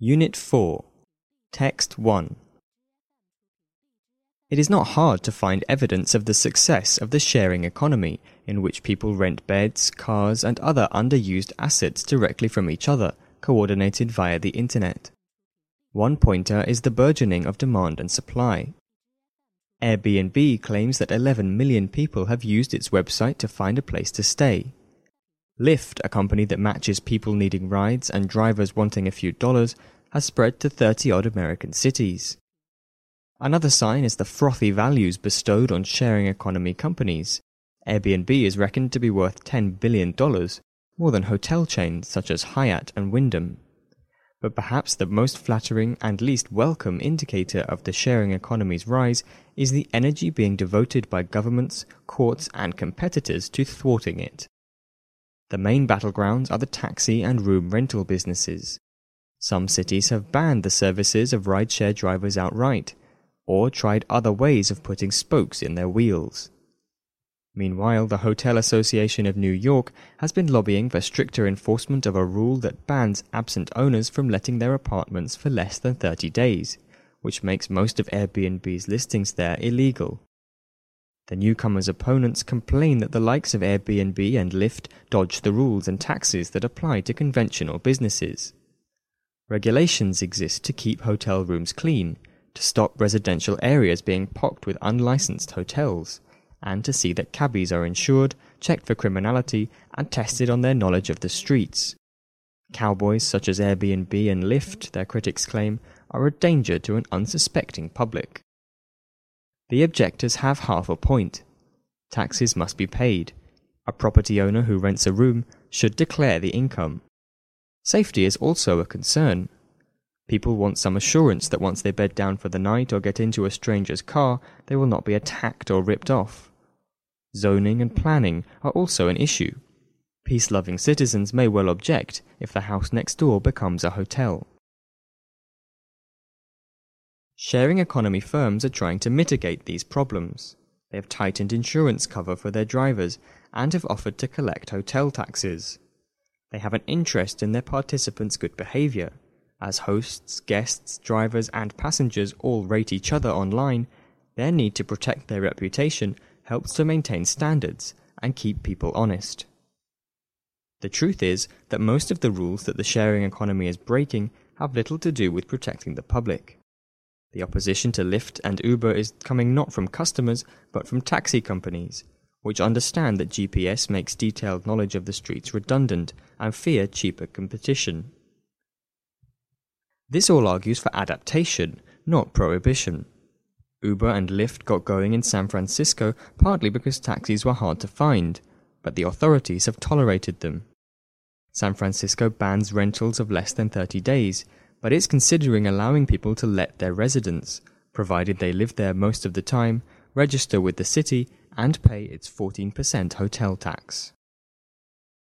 Unit 4 Text 1 It is not hard to find evidence of the success of the sharing economy, in which people rent beds, cars, and other underused assets directly from each other, coordinated via the Internet. One pointer is the burgeoning of demand and supply. Airbnb claims that 11 million people have used its website to find a place to stay. Lyft, a company that matches people needing rides and drivers wanting a few dollars, has spread to 30 odd American cities. Another sign is the frothy values bestowed on sharing economy companies. Airbnb is reckoned to be worth $10 billion, more than hotel chains such as Hyatt and Wyndham. But perhaps the most flattering and least welcome indicator of the sharing economy's rise is the energy being devoted by governments, courts, and competitors to thwarting it. The main battlegrounds are the taxi and room rental businesses. Some cities have banned the services of rideshare drivers outright, or tried other ways of putting spokes in their wheels. Meanwhile, the Hotel Association of New York has been lobbying for stricter enforcement of a rule that bans absent owners from letting their apartments for less than 30 days, which makes most of Airbnb's listings there illegal. The newcomer's opponents complain that the likes of Airbnb and Lyft dodge the rules and taxes that apply to conventional businesses. Regulations exist to keep hotel rooms clean, to stop residential areas being pocked with unlicensed hotels, and to see that cabbies are insured, checked for criminality, and tested on their knowledge of the streets. Cowboys such as Airbnb and Lyft, their critics claim, are a danger to an unsuspecting public. The objectors have half a point. Taxes must be paid. A property owner who rents a room should declare the income. Safety is also a concern. People want some assurance that once they bed down for the night or get into a stranger's car, they will not be attacked or ripped off. Zoning and planning are also an issue. Peace loving citizens may well object if the house next door becomes a hotel. Sharing economy firms are trying to mitigate these problems. They have tightened insurance cover for their drivers and have offered to collect hotel taxes. They have an interest in their participants' good behavior. As hosts, guests, drivers, and passengers all rate each other online, their need to protect their reputation helps to maintain standards and keep people honest. The truth is that most of the rules that the sharing economy is breaking have little to do with protecting the public. The opposition to Lyft and Uber is coming not from customers, but from taxi companies, which understand that GPS makes detailed knowledge of the streets redundant and fear cheaper competition. This all argues for adaptation, not prohibition. Uber and Lyft got going in San Francisco partly because taxis were hard to find, but the authorities have tolerated them. San Francisco bans rentals of less than 30 days, but it's considering allowing people to let their residence, provided they live there most of the time, register with the city, and pay its 14% hotel tax.